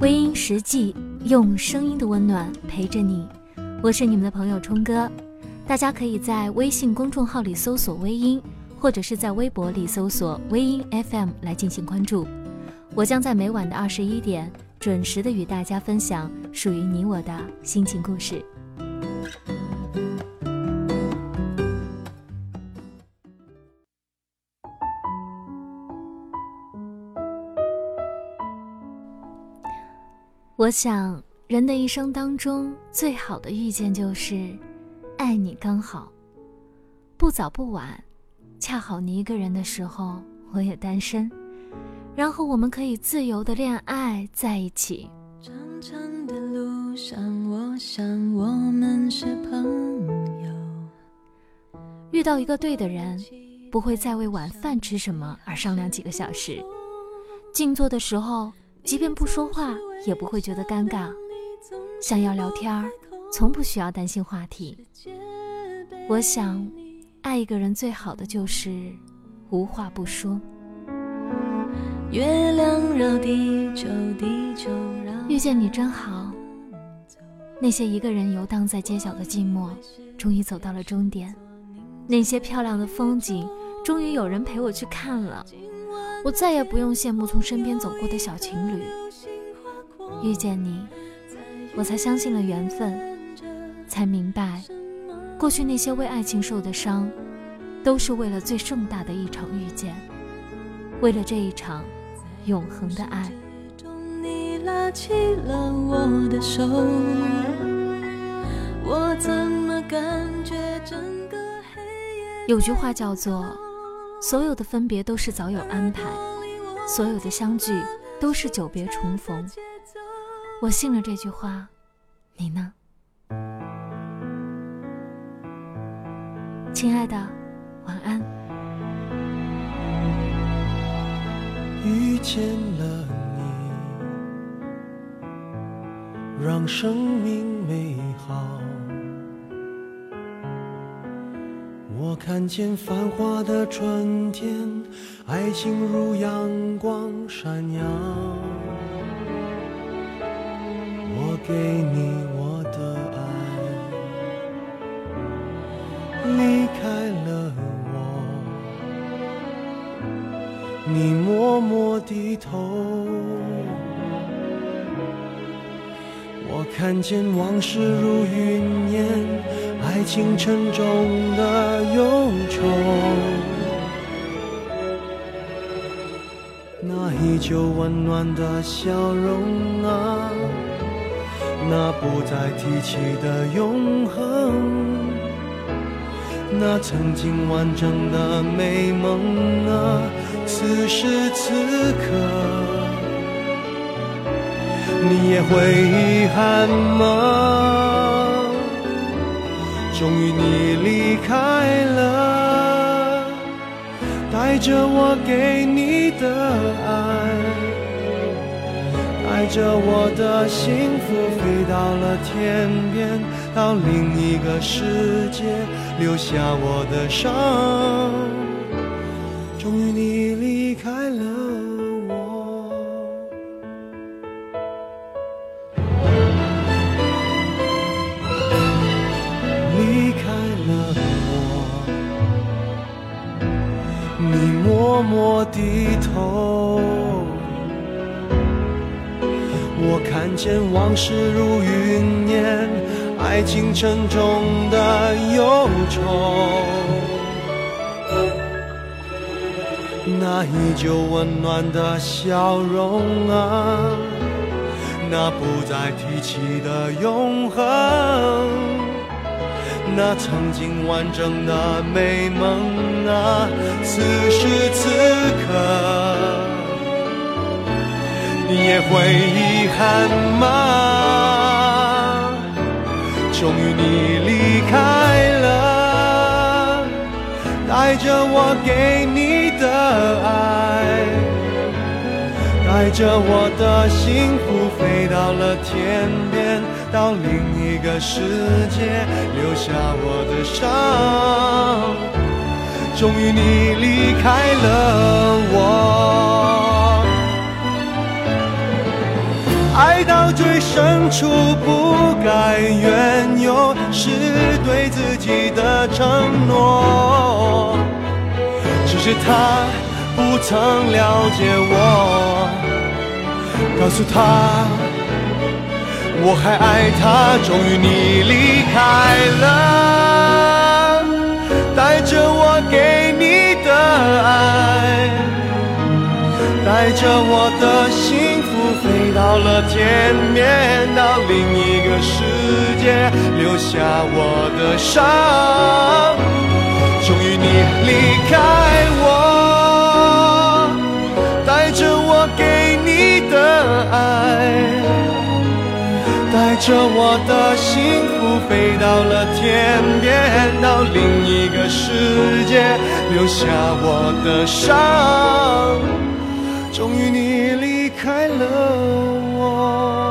微音实际用声音的温暖陪着你，我是你们的朋友冲哥。大家可以在微信公众号里搜索“微音”，或者是在微博里搜索“微音 FM” 来进行关注。我将在每晚的二十一点准时的与大家分享属于你我的心情故事。我想，人的一生当中，最好的遇见就是，爱你刚好，不早不晚，恰好你一个人的时候，我也单身，然后我们可以自由的恋爱在一起。长长的路上，我想我们是朋友。遇到一个对的人，不会再为晚饭吃什么而商量几个小时，静坐的时候。即便不说话，也不会觉得尴尬。想要聊天儿，从不需要担心话题。我想，爱一个人最好的就是无话不说。月亮绕地球，地球绕。遇见你真好。那些一个人游荡在街角的寂寞，终于走到了终点。那些漂亮的风景，终于有人陪我去看了。我再也不用羡慕从身边走过的小情侣。遇见你，我才相信了缘分，才明白，过去那些为爱情受的伤，都是为了最盛大的一场遇见，为了这一场永恒的爱。有句话叫做。所有的分别都是早有安排，所有的相聚都是久别重逢。我信了这句话，你呢？亲爱的，晚安。遇见了你，让生命美看见繁华的春天，爱情如阳光闪耀。我给你我的爱，离开了我，你默默低头。我看见往事如云烟。爱情沉重的忧愁，那依旧温暖的笑容啊，那不再提起的永恒，那曾经完整的美梦啊，此时此刻，你也会遗憾吗？终于你离开了，带着我给你的爱，带着我的幸福飞到了天边，到另一个世界，留下我的伤。终于你离开了。你默默低头，我看见往事如云烟，爱情沉重的忧愁。那依旧温暖的笑容啊，那不再提起的永恒。那曾经完整的美梦啊，此时此刻，你也会遗憾吗？终于你离开了，带着我给你的爱，带着我的幸福飞到了天边。到另一个世界，留下我的伤。终于你离开了我，爱到最深处不该缘由，是对自己的承诺。只是他不曾了解我，告诉他我还爱他。终于你离开了，带着我给你的爱，带着我的幸福飞到了天边，到另一个世界，留下我的伤。终于你离开我，着我的幸福飞到了天边，到另一个世界，留下我的伤。终于你离开了我。